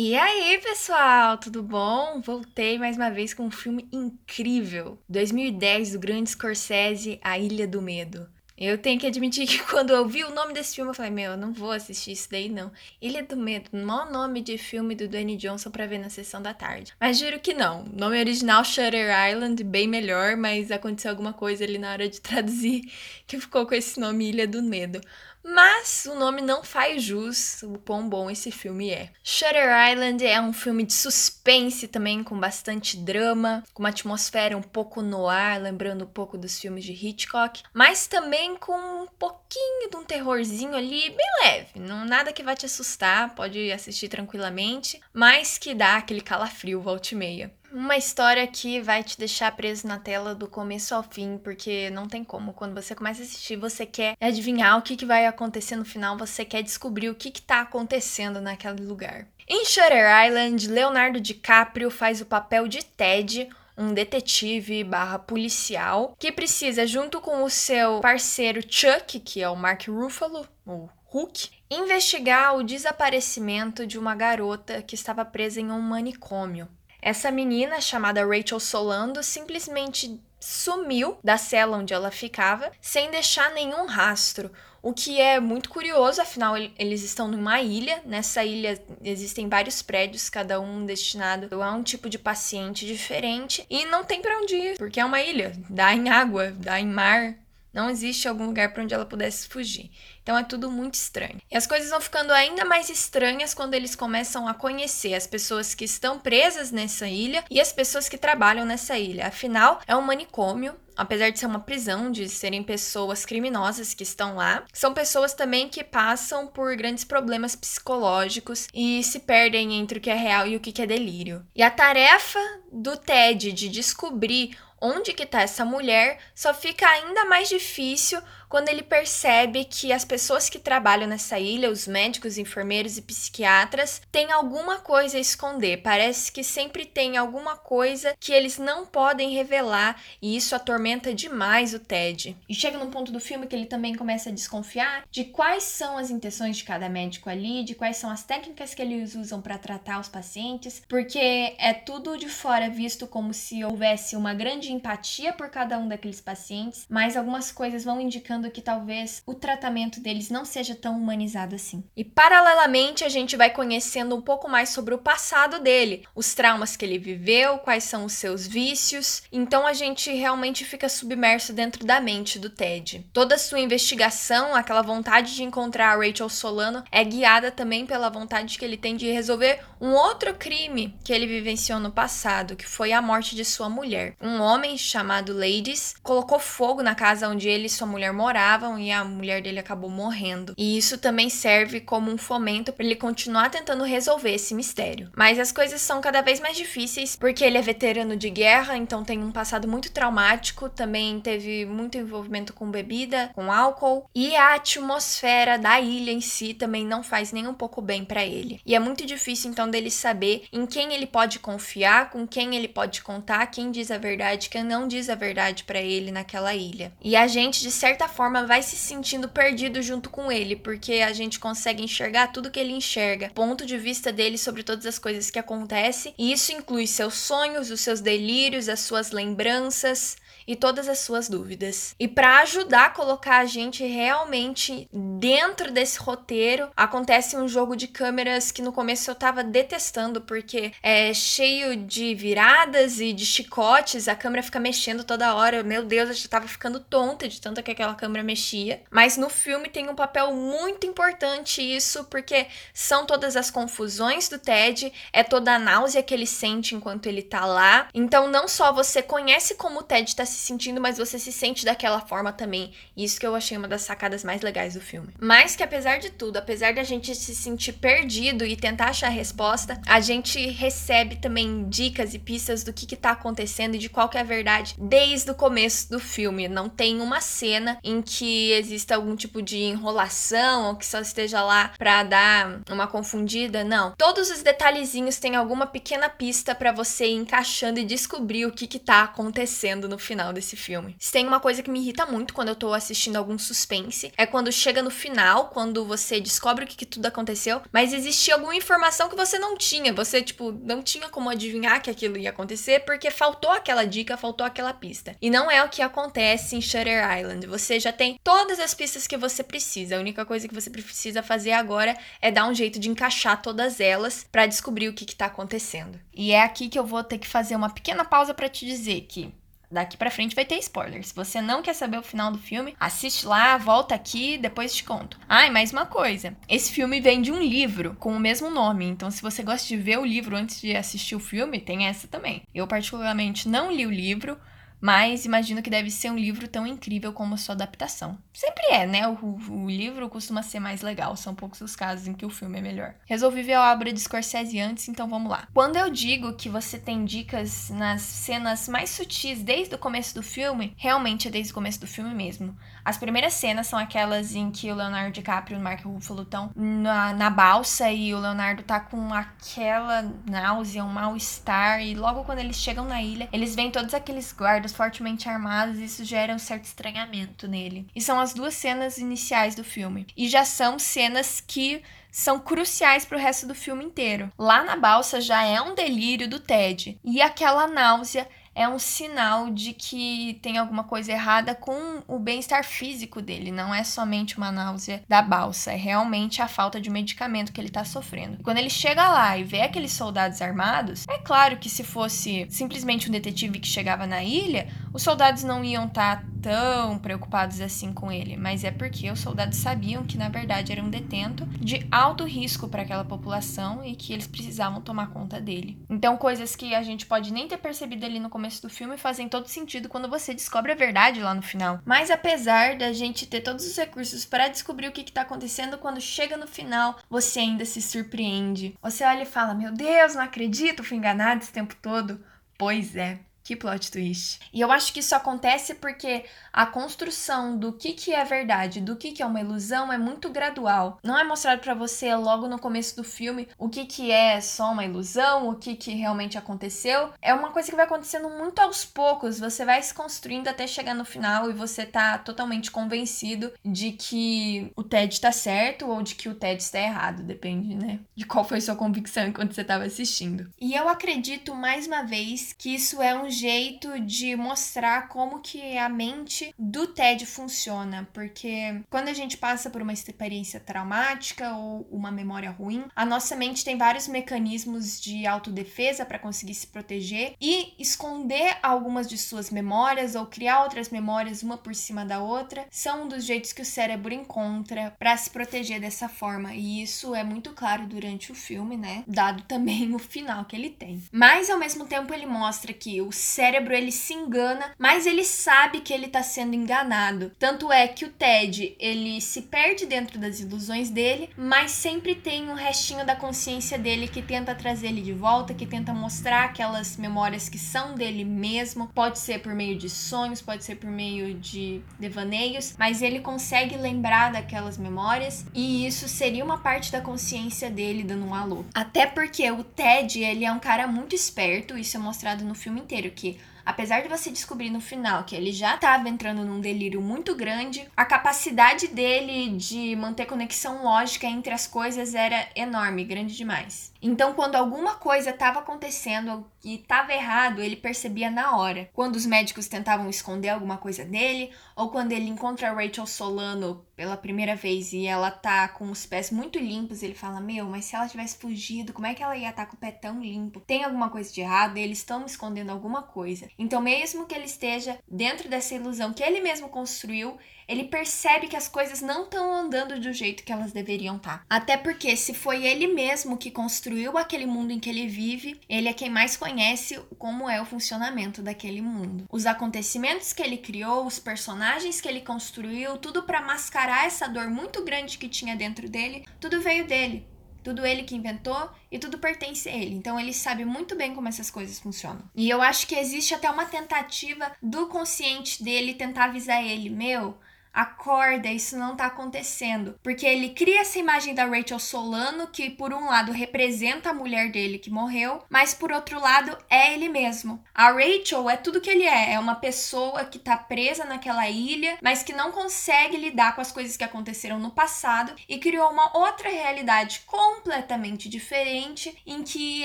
E aí, pessoal, tudo bom? Voltei mais uma vez com um filme incrível. 2010 do grande Scorsese, A Ilha do Medo. Eu tenho que admitir que quando eu vi o nome desse filme, eu falei, meu, eu não vou assistir isso daí, não. Ilha do Medo, maior nome de filme do Danny Johnson pra ver na sessão da tarde. Mas juro que não. O nome original, Shutter Island, bem melhor, mas aconteceu alguma coisa ali na hora de traduzir que ficou com esse nome Ilha do Medo. Mas o nome não faz jus o quão bom esse filme é. Shutter Island é um filme de suspense também, com bastante drama, com uma atmosfera um pouco no ar, lembrando um pouco dos filmes de Hitchcock, mas também com um pouquinho de um terrorzinho ali, bem leve. Não nada que vai te assustar, pode assistir tranquilamente, mas que dá aquele calafrio volta e meia. Uma história que vai te deixar preso na tela do começo ao fim, porque não tem como. Quando você começa a assistir, você quer adivinhar o que, que vai acontecer no final, você quer descobrir o que está acontecendo naquele lugar. Em Shutter Island, Leonardo DiCaprio faz o papel de Ted, um detetive barra policial, que precisa, junto com o seu parceiro Chuck, que é o Mark Ruffalo, o Hulk, investigar o desaparecimento de uma garota que estava presa em um manicômio. Essa menina, chamada Rachel Solando, simplesmente sumiu da cela onde ela ficava, sem deixar nenhum rastro. O que é muito curioso, afinal eles estão numa ilha. Nessa ilha existem vários prédios, cada um destinado a um tipo de paciente diferente, e não tem para onde ir, porque é uma ilha. Dá em água, dá em mar, não existe algum lugar para onde ela pudesse fugir. Então é tudo muito estranho. E as coisas vão ficando ainda mais estranhas quando eles começam a conhecer as pessoas que estão presas nessa ilha e as pessoas que trabalham nessa ilha. Afinal, é um manicômio, apesar de ser uma prisão, de serem pessoas criminosas que estão lá, são pessoas também que passam por grandes problemas psicológicos e se perdem entre o que é real e o que é delírio. E a tarefa do Ted de descobrir onde que tá essa mulher? Só fica ainda mais difícil quando ele percebe que as pessoas que trabalham nessa ilha, os médicos, enfermeiros e psiquiatras, têm alguma coisa a esconder. Parece que sempre tem alguma coisa que eles não podem revelar e isso atormenta demais o Ted. E chega num ponto do filme que ele também começa a desconfiar de quais são as intenções de cada médico ali, de quais são as técnicas que eles usam para tratar os pacientes, porque é tudo de fora visto como se houvesse uma grande empatia por cada um daqueles pacientes, mas algumas coisas vão indicando que talvez o tratamento deles não seja tão humanizado assim. E paralelamente a gente vai conhecendo um pouco mais sobre o passado dele, os traumas que ele viveu, quais são os seus vícios. Então a gente realmente fica submerso dentro da mente do Ted. Toda a sua investigação, aquela vontade de encontrar a Rachel Solano, é guiada também pela vontade que ele tem de resolver um outro crime que ele vivenciou no passado, que foi a morte de sua mulher. Um homem chamado Ladies colocou fogo na casa onde ele e sua mulher moravam moravam e a mulher dele acabou morrendo. E isso também serve como um fomento para ele continuar tentando resolver esse mistério. Mas as coisas são cada vez mais difíceis porque ele é veterano de guerra, então tem um passado muito traumático, também teve muito envolvimento com bebida, com álcool, e a atmosfera da ilha em si também não faz nem um pouco bem para ele. E é muito difícil então dele saber em quem ele pode confiar, com quem ele pode contar, quem diz a verdade, quem não diz a verdade para ele naquela ilha. E a gente de certa forma vai se sentindo perdido junto com ele, porque a gente consegue enxergar tudo que ele enxerga, ponto de vista dele sobre todas as coisas que acontecem, e isso inclui seus sonhos, os seus delírios, as suas lembranças, e todas as suas dúvidas. E para ajudar a colocar a gente realmente dentro desse roteiro, acontece um jogo de câmeras que no começo eu tava detestando, porque é cheio de viradas e de chicotes, a câmera fica mexendo toda hora. Meu Deus, eu já tava ficando tonta de tanto que aquela câmera mexia. Mas no filme tem um papel muito importante isso, porque são todas as confusões do Ted, é toda a náusea que ele sente enquanto ele tá lá. Então não só você conhece como o Ted tá se se sentindo, mas você se sente daquela forma também. Isso que eu achei uma das sacadas mais legais do filme. Mas que apesar de tudo, apesar de a gente se sentir perdido e tentar achar a resposta, a gente recebe também dicas e pistas do que, que tá acontecendo e de qual é a verdade desde o começo do filme. Não tem uma cena em que exista algum tipo de enrolação ou que só esteja lá para dar uma confundida, não. Todos os detalhezinhos têm alguma pequena pista para você ir encaixando e descobrir o que que tá acontecendo no final final desse filme. Se tem uma coisa que me irrita muito quando eu tô assistindo algum suspense, é quando chega no final, quando você descobre o que, que tudo aconteceu, mas existia alguma informação que você não tinha. Você, tipo, não tinha como adivinhar que aquilo ia acontecer porque faltou aquela dica, faltou aquela pista. E não é o que acontece em Shutter Island. Você já tem todas as pistas que você precisa. A única coisa que você precisa fazer agora é dar um jeito de encaixar todas elas para descobrir o que, que tá acontecendo. E é aqui que eu vou ter que fazer uma pequena pausa para te dizer que Daqui pra frente vai ter spoiler. Se você não quer saber o final do filme, assiste lá, volta aqui, depois te conto. Ah, e mais uma coisa. Esse filme vem de um livro com o mesmo nome. Então, se você gosta de ver o livro antes de assistir o filme, tem essa também. Eu, particularmente, não li o livro, mas imagino que deve ser um livro tão incrível como a sua adaptação. Sempre é, né? O, o, livro costuma ser mais legal, são poucos os casos em que o filme é melhor. Resolvi ver a obra de Scorsese antes, então vamos lá. Quando eu digo que você tem dicas nas cenas mais sutis desde o começo do filme, realmente é desde o começo do filme mesmo. As primeiras cenas são aquelas em que o Leonardo DiCaprio e o Mark Ruffalo estão na, na balsa e o Leonardo tá com aquela náusea, um mal-estar, e logo quando eles chegam na ilha, eles veem todos aqueles guardas fortemente armados e isso gera um certo estranhamento nele. E são as duas cenas iniciais do filme. E já são cenas que são cruciais para o resto do filme inteiro. Lá na balsa já é um delírio do Ted e aquela náusea é um sinal de que tem alguma coisa errada com o bem-estar físico dele. Não é somente uma náusea da balsa, é realmente a falta de medicamento que ele tá sofrendo. Quando ele chega lá e vê aqueles soldados armados, é claro que se fosse simplesmente um detetive que chegava na ilha, os soldados não iam estar tá tão preocupados assim com ele, mas é porque os soldados sabiam que na verdade era um detento de alto risco para aquela população e que eles precisavam tomar conta dele. Então, coisas que a gente pode nem ter percebido ali no começo do filme fazem todo sentido quando você descobre a verdade lá no final. Mas apesar da gente ter todos os recursos para descobrir o que está acontecendo, quando chega no final, você ainda se surpreende. Você olha e fala: Meu Deus, não acredito, fui enganado esse tempo todo. Pois é. Que plot twist. E eu acho que isso acontece porque a construção do que, que é verdade, do que, que é uma ilusão é muito gradual. Não é mostrado para você logo no começo do filme o que, que é só uma ilusão, o que, que realmente aconteceu. É uma coisa que vai acontecendo muito aos poucos. Você vai se construindo até chegar no final e você tá totalmente convencido de que o Ted tá certo ou de que o Ted está errado. Depende, né? De qual foi sua convicção enquanto você tava assistindo. E eu acredito, mais uma vez, que isso é um jeito de mostrar como que a mente do TED funciona, porque quando a gente passa por uma experiência traumática ou uma memória ruim, a nossa mente tem vários mecanismos de autodefesa para conseguir se proteger e esconder algumas de suas memórias ou criar outras memórias uma por cima da outra, são um dos jeitos que o cérebro encontra para se proteger dessa forma. E isso é muito claro durante o filme, né? Dado também o final que ele tem. Mas ao mesmo tempo ele mostra que o cérebro ele se engana, mas ele sabe que ele está sendo enganado. Tanto é que o Ted, ele se perde dentro das ilusões dele, mas sempre tem um restinho da consciência dele que tenta trazer ele de volta, que tenta mostrar aquelas memórias que são dele mesmo. Pode ser por meio de sonhos, pode ser por meio de devaneios, mas ele consegue lembrar daquelas memórias e isso seria uma parte da consciência dele dando um alô. Até porque o Ted, ele é um cara muito esperto, isso é mostrado no filme inteiro que apesar de você descobrir no final que ele já estava entrando num delírio muito grande, a capacidade dele de manter conexão lógica entre as coisas era enorme, grande demais. Então, quando alguma coisa estava acontecendo e estava errado, ele percebia na hora. Quando os médicos tentavam esconder alguma coisa dele, ou quando ele encontra a Rachel Solano pela primeira vez e ela tá com os pés muito limpos, ele fala: Meu, mas se ela tivesse fugido, como é que ela ia estar tá com o pé tão limpo? Tem alguma coisa de errado? Eles estão escondendo alguma coisa. Então, mesmo que ele esteja dentro dessa ilusão que ele mesmo construiu, ele percebe que as coisas não estão andando do jeito que elas deveriam estar. Tá. Até porque, se foi ele mesmo que construiu aquele mundo em que ele vive, ele é quem mais conhece como é o funcionamento daquele mundo. Os acontecimentos que ele criou, os personagens que ele construiu, tudo para mascarar essa dor muito grande que tinha dentro dele, tudo veio dele. Tudo ele que inventou e tudo pertence a ele. Então ele sabe muito bem como essas coisas funcionam. E eu acho que existe até uma tentativa do consciente dele tentar avisar ele: meu, acorda, isso não tá acontecendo. Porque ele cria essa imagem da Rachel Solano, que por um lado representa a mulher dele que morreu, mas por outro lado é ele mesmo. A Rachel é tudo que ele é, é uma pessoa que tá presa naquela ilha, mas que não consegue lidar com as coisas que aconteceram no passado e criou uma outra realidade completamente diferente em que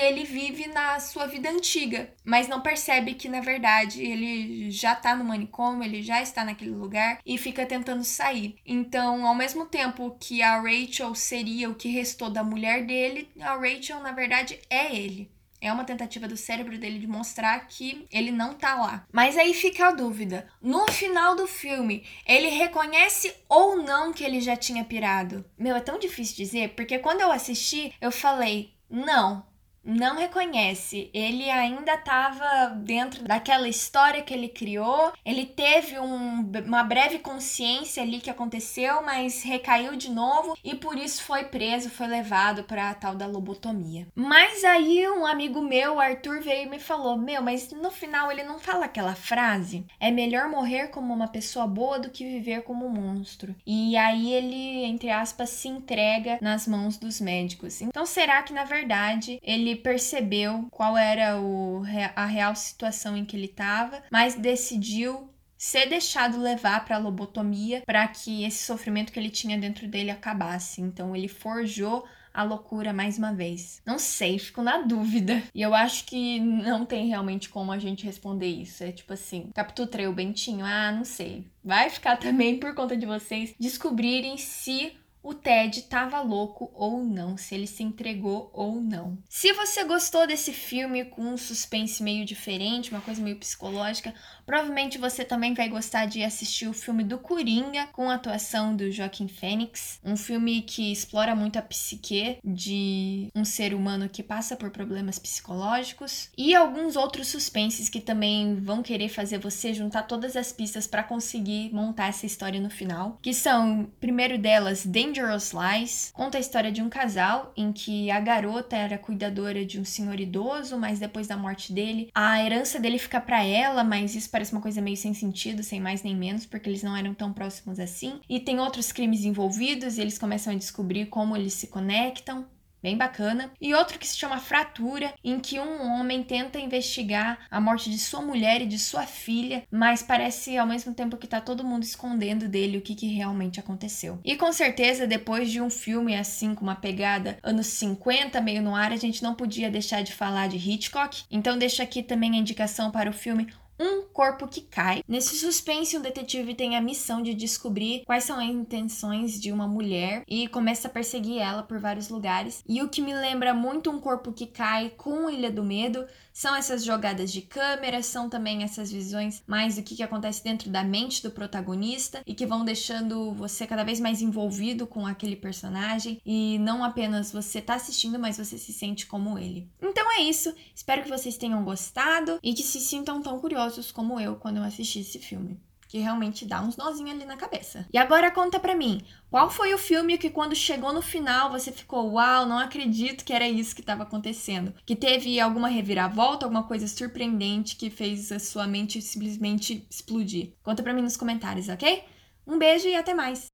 ele vive na sua vida antiga, mas não percebe que na verdade ele já tá no manicômio, ele já está naquele lugar e fica tentando sair. Então, ao mesmo tempo que a Rachel seria o que restou da mulher dele, a Rachel na verdade é ele. É uma tentativa do cérebro dele de mostrar que ele não tá lá. Mas aí fica a dúvida. No final do filme, ele reconhece ou não que ele já tinha pirado? Meu, é tão difícil dizer, porque quando eu assisti, eu falei: não, não reconhece. Ele ainda estava dentro daquela história que ele criou. Ele teve um, uma breve consciência ali que aconteceu, mas recaiu de novo e por isso foi preso, foi levado para a tal da lobotomia. Mas aí um amigo meu, Arthur, veio e me falou: Meu, mas no final ele não fala aquela frase? É melhor morrer como uma pessoa boa do que viver como um monstro. E aí ele, entre aspas, se entrega nas mãos dos médicos. Então será que na verdade ele percebeu qual era o, a real situação em que ele estava, mas decidiu ser deixado levar para a lobotomia para que esse sofrimento que ele tinha dentro dele acabasse. Então ele forjou a loucura mais uma vez? Não sei, fico na dúvida. E eu acho que não tem realmente como a gente responder isso. É tipo assim, capturei o Bentinho? Ah, não sei. Vai ficar também por conta de vocês descobrirem se o Ted estava louco ou não, se ele se entregou ou não. Se você gostou desse filme com um suspense meio diferente, uma coisa meio psicológica, provavelmente você também vai gostar de assistir o filme do Coringa, com a atuação do Joaquim Fênix, um filme que explora muito a psique de um ser humano que passa por problemas psicológicos e alguns outros suspenses que também vão querer fazer você juntar todas as pistas para conseguir montar essa história no final, que são, primeiro delas, Dangerous Dangerous Lies conta a história de um casal em que a garota era cuidadora de um senhor idoso, mas depois da morte dele, a herança dele fica para ela, mas isso parece uma coisa meio sem sentido, sem mais nem menos, porque eles não eram tão próximos assim. E tem outros crimes envolvidos e eles começam a descobrir como eles se conectam bem bacana. E outro que se chama Fratura, em que um homem tenta investigar a morte de sua mulher e de sua filha, mas parece ao mesmo tempo que tá todo mundo escondendo dele o que, que realmente aconteceu. E com certeza, depois de um filme assim, com uma pegada anos 50, meio no ar, a gente não podia deixar de falar de Hitchcock. Então deixo aqui também a indicação para o filme um corpo que cai. Nesse suspense, o detetive tem a missão de descobrir quais são as intenções de uma mulher e começa a perseguir ela por vários lugares. E o que me lembra muito um corpo que cai com Ilha do Medo são essas jogadas de câmera, são também essas visões mais do que, que acontece dentro da mente do protagonista e que vão deixando você cada vez mais envolvido com aquele personagem e não apenas você tá assistindo, mas você se sente como ele. Então é isso, espero que vocês tenham gostado e que se sintam tão curiosos como eu quando eu assisti esse filme que realmente dá uns nozinhos ali na cabeça. E agora conta pra mim, qual foi o filme que quando chegou no final você ficou, uau, não acredito que era isso que estava acontecendo? Que teve alguma reviravolta, alguma coisa surpreendente que fez a sua mente simplesmente explodir? Conta pra mim nos comentários, ok? Um beijo e até mais!